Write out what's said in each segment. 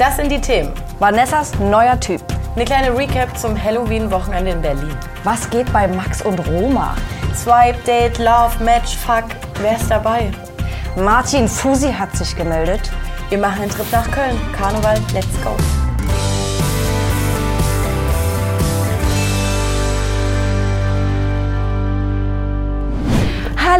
Das sind die Themen. Vanessas neuer Typ. Eine kleine Recap zum Halloween-Wochenende in Berlin. Was geht bei Max und Roma? Swipe, Date, Love, Match, Fuck. Wer ist dabei? Martin Fusi hat sich gemeldet. Wir machen einen Trip nach Köln. Karneval, let's go.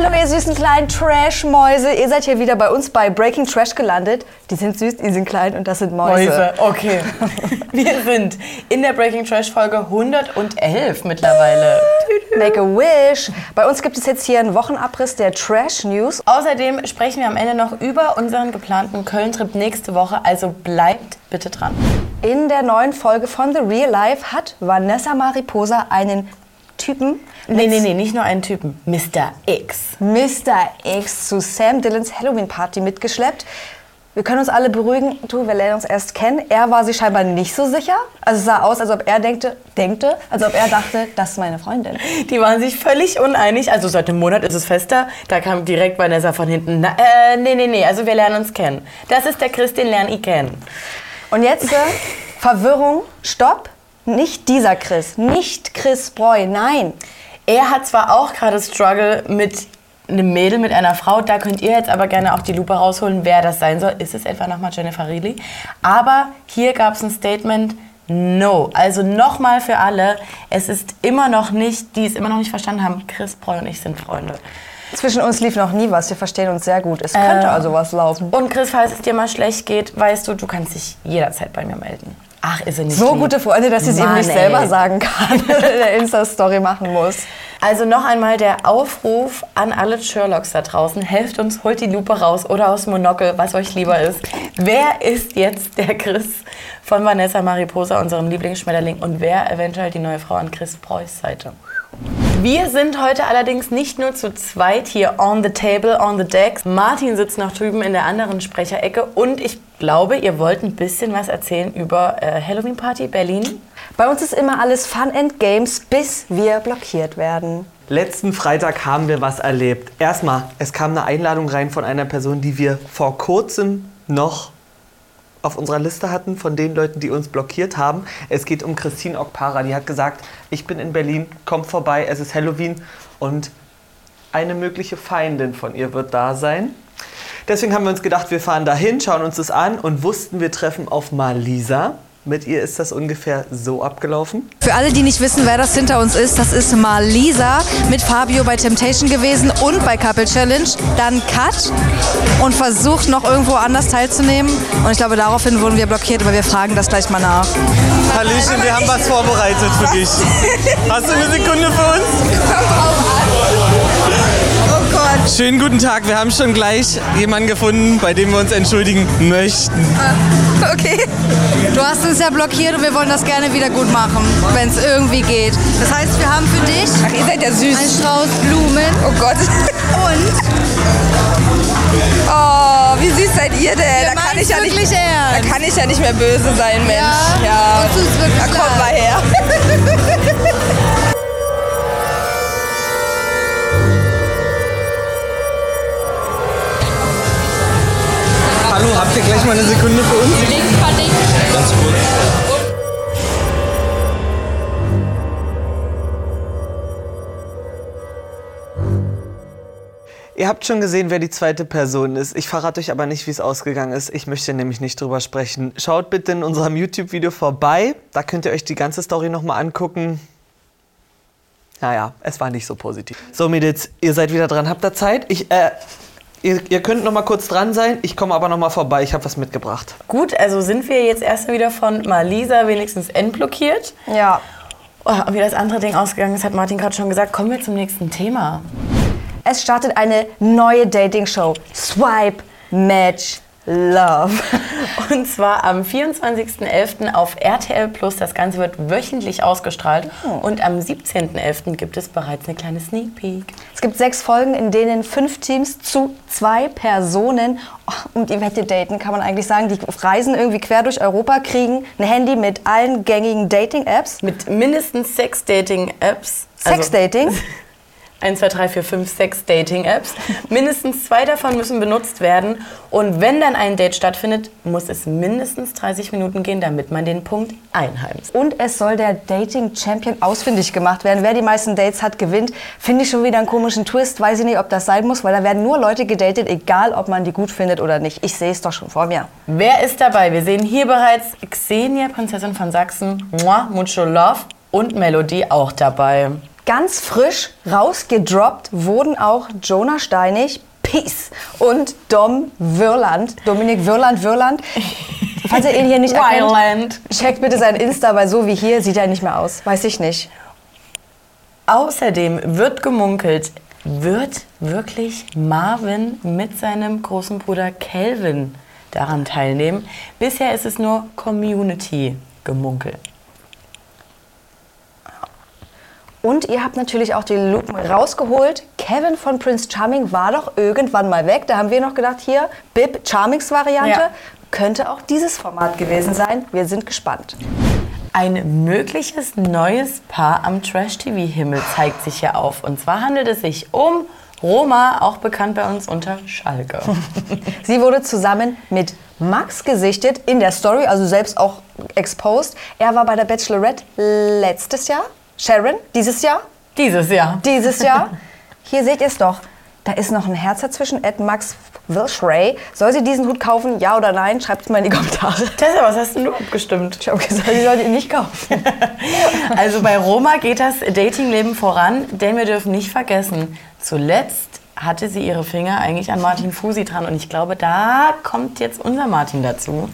Hallo ihr süßen kleinen Trash-Mäuse. Ihr seid hier wieder bei uns bei Breaking Trash gelandet. Die sind süß, die sind klein und das sind Mäuse. Mäuse, okay. Wir sind in der Breaking Trash Folge 111 mittlerweile. Make a wish. Bei uns gibt es jetzt hier einen Wochenabriss der Trash News. Außerdem sprechen wir am Ende noch über unseren geplanten Köln-Trip nächste Woche, also bleibt bitte dran. In der neuen Folge von The Real Life hat Vanessa Mariposa einen Typen Nee, nee, nee, nicht nur einen Typen. Mr. X. Mr. X zu Sam Dillons Halloween-Party mitgeschleppt. Wir können uns alle beruhigen, du, wir lernen uns erst kennen. Er war sich scheinbar nicht so sicher. Also es sah aus, als ob er denkte, denkte, als ob er dachte, das ist meine Freundin. Die waren sich völlig uneinig. Also seit einem Monat ist es fester. Da kam direkt Vanessa von hinten. Na, äh, nee, nee, nee, also wir lernen uns kennen. Das ist der Chris, den lerne ich kennen. Und jetzt äh, Verwirrung, Stopp. Nicht dieser Chris, nicht Chris Breu, nein. Er hat zwar auch gerade Struggle mit einem Mädel, mit einer Frau. Da könnt ihr jetzt aber gerne auch die Lupe rausholen, wer das sein soll. Ist es etwa nochmal Jennifer Reilly? Aber hier gab es ein Statement. No. Also nochmal für alle. Es ist immer noch nicht, die es immer noch nicht verstanden haben, Chris Breu und ich sind Freunde. Zwischen uns lief noch nie was. Wir verstehen uns sehr gut. Es könnte Äh, also was laufen. Und Chris, falls es dir mal schlecht geht, weißt du, du kannst dich jederzeit bei mir melden. Ach, ist er nicht So lieb. gute Freunde, dass sie es Mann, nicht ey. selber sagen kann, der Insta-Story machen muss. Also noch einmal der Aufruf an alle Sherlocks da draußen. Helft uns, holt die Lupe raus oder aus dem Monokel, was euch lieber ist. Wer ist jetzt der Chris von Vanessa Mariposa, unserem Lieblingsschmetterling, und wer eventuell die neue Frau an Chris Preuß Seite? Wir sind heute allerdings nicht nur zu zweit hier on the table, on the decks. Martin sitzt noch drüben in der anderen Sprecherecke und ich glaube, ihr wollt ein bisschen was erzählen über äh, Halloween Party Berlin. Bei uns ist immer alles Fun and Games, bis wir blockiert werden. Letzten Freitag haben wir was erlebt. Erstmal, es kam eine Einladung rein von einer Person, die wir vor kurzem noch auf unserer Liste hatten, von den Leuten, die uns blockiert haben. Es geht um Christine Okpara. Die hat gesagt, ich bin in Berlin, kommt vorbei, es ist Halloween und eine mögliche Feindin von ihr wird da sein. Deswegen haben wir uns gedacht, wir fahren dahin, schauen uns das an und wussten, wir treffen auf Malisa. Mit ihr ist das ungefähr so abgelaufen. Für alle, die nicht wissen, wer das hinter uns ist, das ist Malisa mit Fabio bei Temptation gewesen und bei Couple Challenge. Dann Cut und versucht noch irgendwo anders teilzunehmen. Und ich glaube, daraufhin wurden wir blockiert, aber wir fragen das gleich mal nach. Hallöchen, wir haben was vorbereitet für dich. Hast du eine Sekunde für uns? Oh Gott. Schönen guten Tag, wir haben schon gleich jemanden gefunden, bei dem wir uns entschuldigen möchten. Okay. Du hast uns ja blockiert und wir wollen das gerne wieder gut machen, wenn es irgendwie geht. Das heißt, wir haben für dich Ach, ihr seid ja süß. einen Strauß Blumen Oh Gott. und Oh, wie süß seid ihr denn? wir da kann ich ja nicht, wirklich da ernst. kann ich ja nicht mehr böse sein, Mensch. Ja, uns tut's wirklich Da kommt leid. mal her. Habt ihr gleich mal eine Sekunde für uns? Ganz kurz. Ihr habt schon gesehen, wer die zweite Person ist. Ich verrate euch aber nicht, wie es ausgegangen ist. Ich möchte nämlich nicht drüber sprechen. Schaut bitte in unserem YouTube-Video vorbei. Da könnt ihr euch die ganze Story nochmal angucken. Naja, es war nicht so positiv. So, Mädels, ihr seid wieder dran. Habt ihr Zeit? Ich, äh, ihr, ihr könnt noch mal kurz dran sein. Ich komme aber noch mal vorbei. Ich habe was mitgebracht. Gut, also sind wir jetzt erst wieder von Malisa wenigstens entblockiert. Ja. Oh, und wie das andere Ding ausgegangen ist, hat Martin gerade schon gesagt. Kommen wir zum nächsten Thema. Es startet eine neue Dating-Show. Swipe, Match, Love. Und zwar am 24.11. auf RTL Plus. Das Ganze wird wöchentlich ausgestrahlt. Und am 17.11. gibt es bereits eine kleine Sneak Peek. Es gibt sechs Folgen, in denen fünf Teams zu zwei Personen oh, um die Wette daten, kann man eigentlich sagen. Die reisen irgendwie quer durch Europa, kriegen ein Handy mit allen gängigen Dating-Apps. Mit mindestens sechs Dating-Apps. Also Sex-Dating? 1, 2, 3, 4, 5, 6 Dating-Apps. Mindestens zwei davon müssen benutzt werden. Und wenn dann ein Date stattfindet, muss es mindestens 30 Minuten gehen, damit man den Punkt einheimst. Und es soll der Dating-Champion ausfindig gemacht werden. Wer die meisten Dates hat, gewinnt. Finde ich schon wieder einen komischen Twist. Weiß ich nicht, ob das sein muss, weil da werden nur Leute gedatet, egal ob man die gut findet oder nicht. Ich sehe es doch schon vor mir. Wer ist dabei? Wir sehen hier bereits Xenia, Prinzessin von Sachsen, Moi, Mucho Love und Melody auch dabei. Ganz frisch rausgedroppt wurden auch Jonah Steinig, Peace und Dom Wirland, Dominik Wirland, Wirland. Falls ihr ihn hier nicht erkennt, checkt bitte sein Insta, weil so wie hier sieht er nicht mehr aus. Weiß ich nicht. Außerdem wird gemunkelt, wird wirklich Marvin mit seinem großen Bruder Calvin daran teilnehmen. Bisher ist es nur Community-Gemunkel. Und ihr habt natürlich auch die Lupen rausgeholt. Kevin von Prince Charming war doch irgendwann mal weg. Da haben wir noch gedacht, hier, Bib Charmings Variante. Ja. Könnte auch dieses Format gewesen sein. Wir sind gespannt. Ein mögliches neues Paar am Trash-TV-Himmel zeigt sich hier auf. Und zwar handelt es sich um Roma, auch bekannt bei uns unter Schalke. Sie wurde zusammen mit Max gesichtet in der Story, also selbst auch exposed. Er war bei der Bachelorette letztes Jahr. Sharon, dieses Jahr. Dieses Jahr. Dieses Jahr. Hier seht ihr es doch. Da ist noch ein Herz dazwischen. Ed Max Wilshray. Soll sie diesen Hut kaufen? Ja oder nein? Schreibt es mal in die Kommentare. Tessa, was hast denn du abgestimmt? Ich habe gesagt, sie soll ihn nicht kaufen. Also bei Roma geht das Datingleben voran, denn wir dürfen nicht vergessen, zuletzt hatte sie ihre Finger eigentlich an Martin Fusi dran und ich glaube, da kommt jetzt unser Martin dazu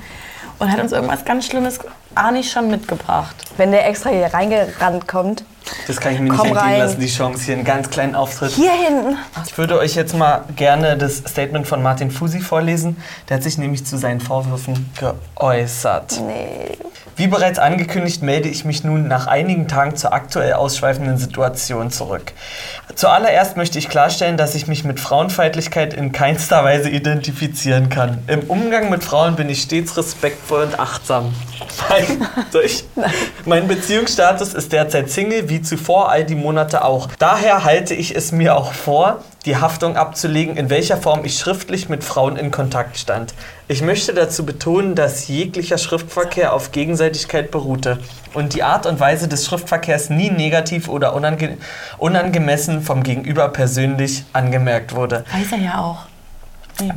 und hat uns irgendwas ganz Schlimmes Arni schon mitgebracht. Wenn der extra hier reingerannt kommt. Das kann ich mir Komm nicht entgehen rein. lassen, die Chance, hier einen ganz kleinen Auftritt. Hier hinten. Ich würde euch jetzt mal gerne das Statement von Martin Fusi vorlesen. Der hat sich nämlich zu seinen Vorwürfen geäußert. Nee. Wie bereits angekündigt, melde ich mich nun nach einigen Tagen zur aktuell ausschweifenden Situation zurück. Zuallererst möchte ich klarstellen, dass ich mich mit Frauenfeindlichkeit in keinster Weise identifizieren kann. Im Umgang mit Frauen bin ich stets respektvoll und achtsam. Mein, soll ich? mein Beziehungsstatus ist derzeit Single, wie zuvor all die Monate auch. Daher halte ich es mir auch vor, die Haftung abzulegen, in welcher Form ich schriftlich mit Frauen in Kontakt stand. Ich möchte dazu betonen, dass jeglicher Schriftverkehr auf Gegenseitigkeit beruhte und die Art und Weise des Schriftverkehrs nie negativ oder unange unangemessen vom Gegenüber persönlich angemerkt wurde. Weiß er ja auch.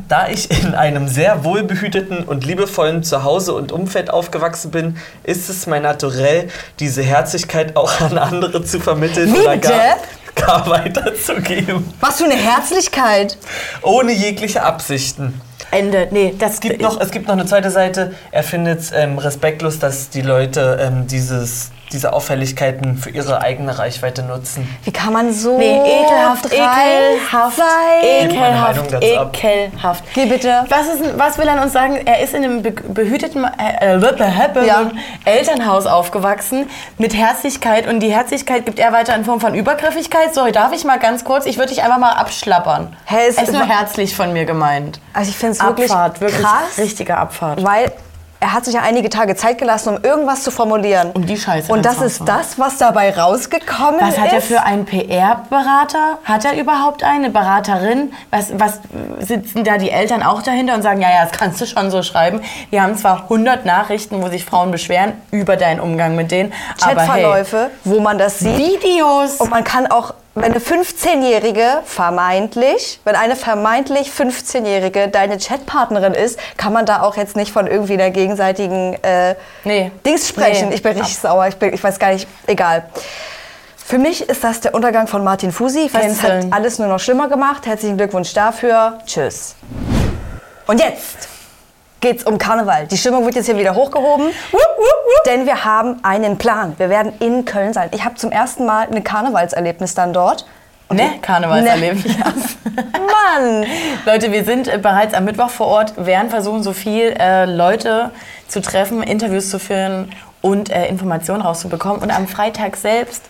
Da ich in einem sehr wohlbehüteten und liebevollen Zuhause und Umfeld aufgewachsen bin, ist es mein Naturell, diese Herzlichkeit auch an andere zu vermitteln Wie oder gar, gar weiterzugeben, Was für eine Herzlichkeit. ohne jegliche Absichten. Ende. Nee, das Es gibt noch, es gibt noch eine zweite Seite. Er findet es ähm, respektlos, dass die Leute ähm, dieses, diese Auffälligkeiten für ihre eigene Reichweite nutzen. Wie kann man so Nee, ekelhaft, ekelhaft, sein? Ekelhaft, ekelhaft. Geh bitte. Was, ist, was will er uns sagen? Er ist in einem be behüteten äh, äh, Ja. Elternhaus aufgewachsen mit Herzlichkeit und die Herzlichkeit gibt er weiter in Form von Übergriffigkeit. Sorry, darf ich mal ganz kurz? Ich würde dich einfach mal abschlappern. Hä, es- es ist nur herzlich von mir gemeint. Also ich finde es wirklich, Abfahrt, wirklich krass, richtige Abfahrt. weil er hat sich ja einige Tage Zeit gelassen, um irgendwas zu formulieren. Um die Scheiße Und das ist das, was dabei rausgekommen Was ist. hat er für einen PR-Berater? Hat er überhaupt eine Beraterin? Was, was sitzen da die Eltern auch dahinter und sagen, ja, ja, das kannst du schon so schreiben. Wir haben zwar 100 Nachrichten, wo sich Frauen beschweren über deinen Umgang mit denen, aber hey, Chatverläufe, wo man das sieht. Videos. Und man kann auch, wenn eine 15-Jährige vermeintlich, wenn eine vermeintlich 15-Jährige deine Chatpartnerin ist, kann man da auch jetzt nicht von irgendwie der gegenseitigen äh, Nee. Dings sprechen. Nee. Ich bin richtig sauer, ich, bin, ich weiß gar nicht, egal. Für mich ist das der Untergang von Martin Fusi. Ich finde, es hat alles nur noch schlimmer gemacht. Herzlichen Glückwunsch dafür. Tschüss. Und jetzt geht's um Karneval. Die Stimmung wird jetzt hier wieder hochgehoben, denn wir haben einen Plan. Wir werden in Köln sein. Ich habe zum ersten Mal ein Karnevalserlebnis dann dort. Ne, Karnevalserlebnis. Mann! Leute, wir sind äh, bereits am Mittwoch vor Ort, werden versuchen, so viel äh, Leute zu treffen, Interviews zu führen und äh, Informationen rauszubekommen. Und am Freitag selbst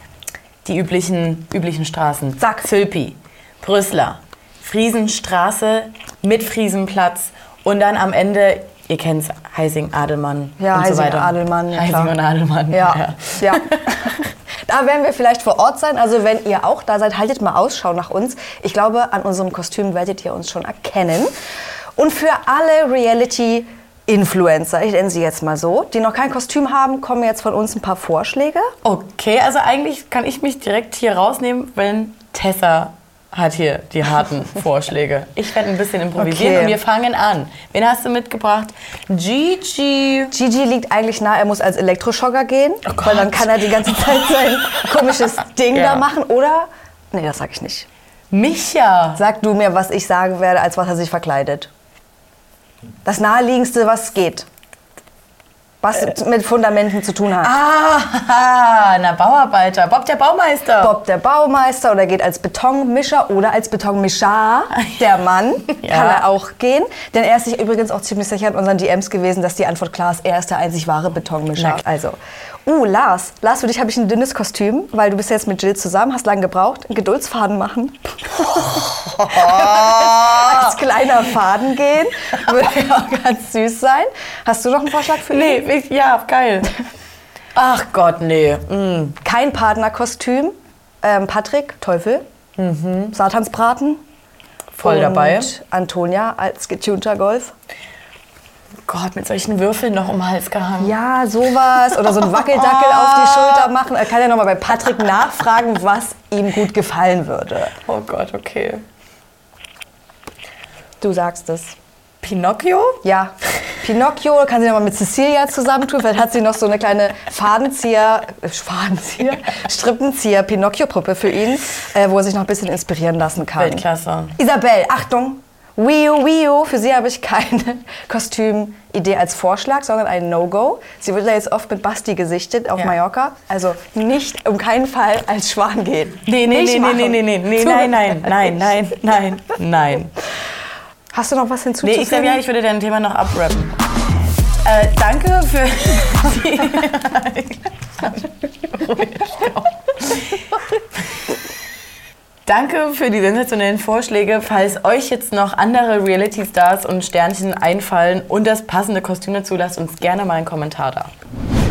die üblichen, üblichen Straßen. Sag. Zülpi, Brüsseler, Friesenstraße mit Friesenplatz und dann am Ende, ihr kennt's, Heising, Adelmann Ja, und Heising, so weiter. Adelmann, ja, Heising klar. und Adelmann. Ja, ja. Da werden wir vielleicht vor Ort sein. Also wenn ihr auch da seid, haltet mal Ausschau nach uns. Ich glaube, an unserem Kostüm werdet ihr uns schon erkennen. Und für alle Reality Influencer, ich nenne sie jetzt mal so, die noch kein Kostüm haben, kommen jetzt von uns ein paar Vorschläge. Okay, also eigentlich kann ich mich direkt hier rausnehmen, wenn Tessa hat hier die harten Vorschläge. Ich werde ein bisschen improvisieren Okay. und wir fangen an. Wen hast du mitgebracht? Gigi. Gigi liegt eigentlich nah, er muss als Elektroschocker gehen, Oh weil dann kann er die ganze Zeit sein komisches Ding Ja. da machen. Oder, nee, das sag ich nicht. Micha. Sag du mir, was ich sagen werde, als was er sich verkleidet. Das naheliegendste, was geht. Was Äh. mit Fundamenten zu tun hat. Ah, na Bauarbeiter. Bob der Baumeister. Bob der Baumeister oder geht als Betonmischer oder als Betonmischer, der Mann, Ja. kann er auch gehen. Denn er ist sich übrigens auch ziemlich sicher in unseren DMs gewesen, dass die Antwort klar ist, er ist der einzig wahre Betonmischer. Na. Also, uh, Lars, Lars, für dich habe ich ein dünnes Kostüm, weil du bist jetzt mit Jill zusammen, hast lange gebraucht, einen Geduldsfaden machen. als kleiner Faden gehen, würde auch ganz süß sein. Hast du noch einen Vorschlag für ihn? Nee, ich, ja, geil. Ach Gott, nee. Mm. Kein Partnerkostüm. Ähm, Patrick, Teufel. Satansbraten. Voll und dabei. Antonia als getunter Golf. Gott, mit solchen Würfeln noch um den Hals gehangen. Ja, sowas. Oder so ein Wackeldackel auf die Schulter machen. Er kann ja nochmal bei Patrick nachfragen, was ihm gut gefallen würde. Oh Gott, okay. Du sagst es. Pinocchio? Ja, Pinocchio kann sie nochmal mit Cecilia zusammentun. Vielleicht hat sie noch so eine kleine Fadenzieher, äh, Fadenzieher, Strippenzieher, Pinocchio-Puppe für ihn, äh, wo er sich noch ein bisschen inspirieren lassen kann. Weltklasse. Isabel, Achtung! Wii U, Wii U. Für sie habe ich keine Kostümidee als Vorschlag, sondern ein No-Go. Sie wird ja jetzt oft mit Basti gesichtet auf Ja. Mallorca. Also nicht, um keinen Fall als Schwan gehen. Nee, nee, Nicht nee, nee, machen. nee, nee, nee, nee, nein, nein, nein, nein, nein, nein. Hast du noch was Nee, hinzuzufügen? ich sag ja, ich würde dein Thema noch abrappen. Äh, danke für die... Danke für die sensationellen Vorschläge. Falls euch jetzt noch andere Reality-Stars und Sternchen einfallen und das passende Kostüm dazu, lasst uns gerne mal einen Kommentar da.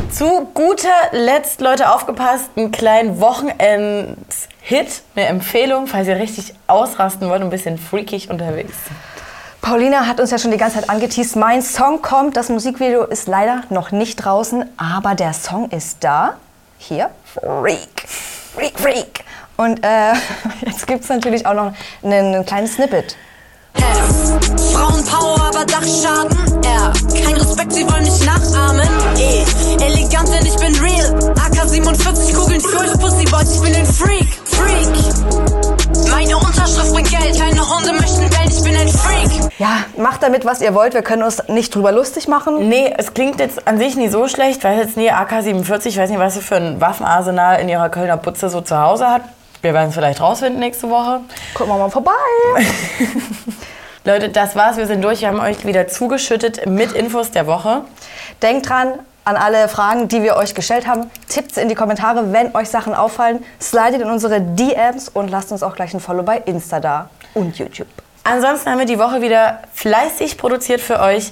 Zu guter Letzt, Leute, aufgepasst, einen kleinen Wochenends-Hit, eine Empfehlung, falls ihr richtig ausrasten wollt und ein bisschen freakig unterwegs seid. Paulina hat uns ja schon die ganze Zeit angeteased. Mein Song kommt. Das Musikvideo ist leider noch nicht draußen, aber der Song ist da. Hier. Freak. Freak, Freak. Und äh, jetzt gibt es natürlich auch noch einen, einen kleinen Snippet. F. Frauenpower, aber Dachschaden. R. Kein Respekt, sie wollen nicht nachahmen. E. Elegant, denn ich bin real. AK-47 Kugeln Pussy Boys, ich bin ein Freak. Freak. Meine Unterschrift bringt Geld, kleine Hunde möchten bellen, ich bin ein Freak. Ja, macht damit, was ihr wollt. Wir können uns nicht drüber lustig machen. Nee, es klingt jetzt an sich nicht so schlecht, weil jetzt nie AK-47, ich weiß nicht, was sie für ein Waffenarsenal in ihrer Kölner Putze so zu Hause hat. Wir werden es vielleicht rausfinden nächste Woche. Gucken wir mal vorbei. Leute, das war's. Wir sind durch. Wir haben euch wieder zugeschüttet mit Infos der Woche. Denkt dran an alle Fragen, die wir euch gestellt haben. Tippt sie in die Kommentare, wenn euch Sachen auffallen. Slidet in unsere DMs und lasst uns auch gleich ein Follow bei Insta da und YouTube. Ansonsten haben wir die Woche wieder fleißig produziert für euch.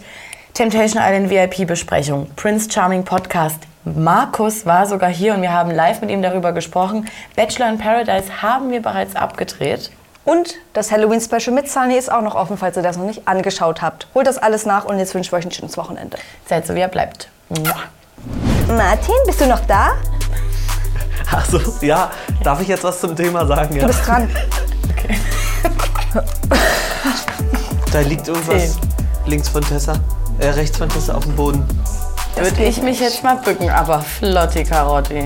Temptation Island VIP-Besprechung, Prince Charming Podcast. Markus war sogar hier und wir haben live mit ihm darüber gesprochen. Bachelor in Paradise haben wir bereits abgedreht. Und das Halloween-Special mit Sunny ist auch noch offen, falls ihr das noch nicht angeschaut habt. Holt das alles nach und jetzt wünschen wir euch ein schönes Wochenende. Seid so, wie ihr bleibt. Martin, bist du noch da? Achso, ja. Darf ich jetzt was zum Thema sagen? Ja. Du bist dran. Da liegt irgendwas links von Tessa, äh, rechts von Tessa auf dem Boden. Würde ich mich jetzt mal bücken, aber flotti Karotti.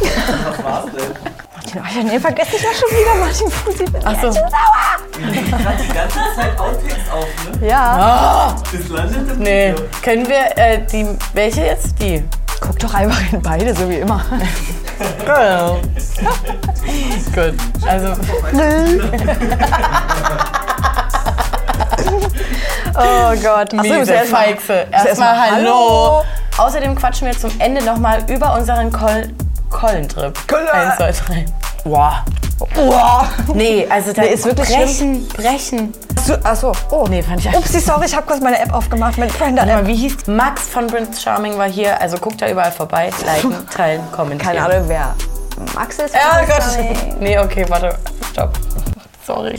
Was war's denn? Den habe nee, vergesse ich ja schon wieder, Martin Fusi. Bin Ach so. jetzt schon sauer. Ich hatte die ganze Zeit Outtakes auf, ne? Ja. Oh. Das landet im Nee. Video. Können wir äh, die, welche jetzt? Die? Guck doch einfach in beide, so wie immer. Girl. Gut. Also. oh Gott. Achso, Miese erst Feixe. Erstmal erst hallo. hallo. Außerdem quatschen wir zum Ende nochmal über unseren Kol Kollentrip. 1, 2, 3. Boah. Boah. Nee, also da nee, ist wirklich brechen, schlimm. brechen. Achso, oh. Nee, fand ich Upsi, sorry, ich habe kurz meine App aufgemacht, meine Brenda-App. Wie hieß Max von Prince Charming war hier, also guckt da überall vorbei, liken, teilen, kommentieren. Keine Ahnung, wer Max ist. Ja, oh Gott. Nee, okay, warte, stopp. Sorry.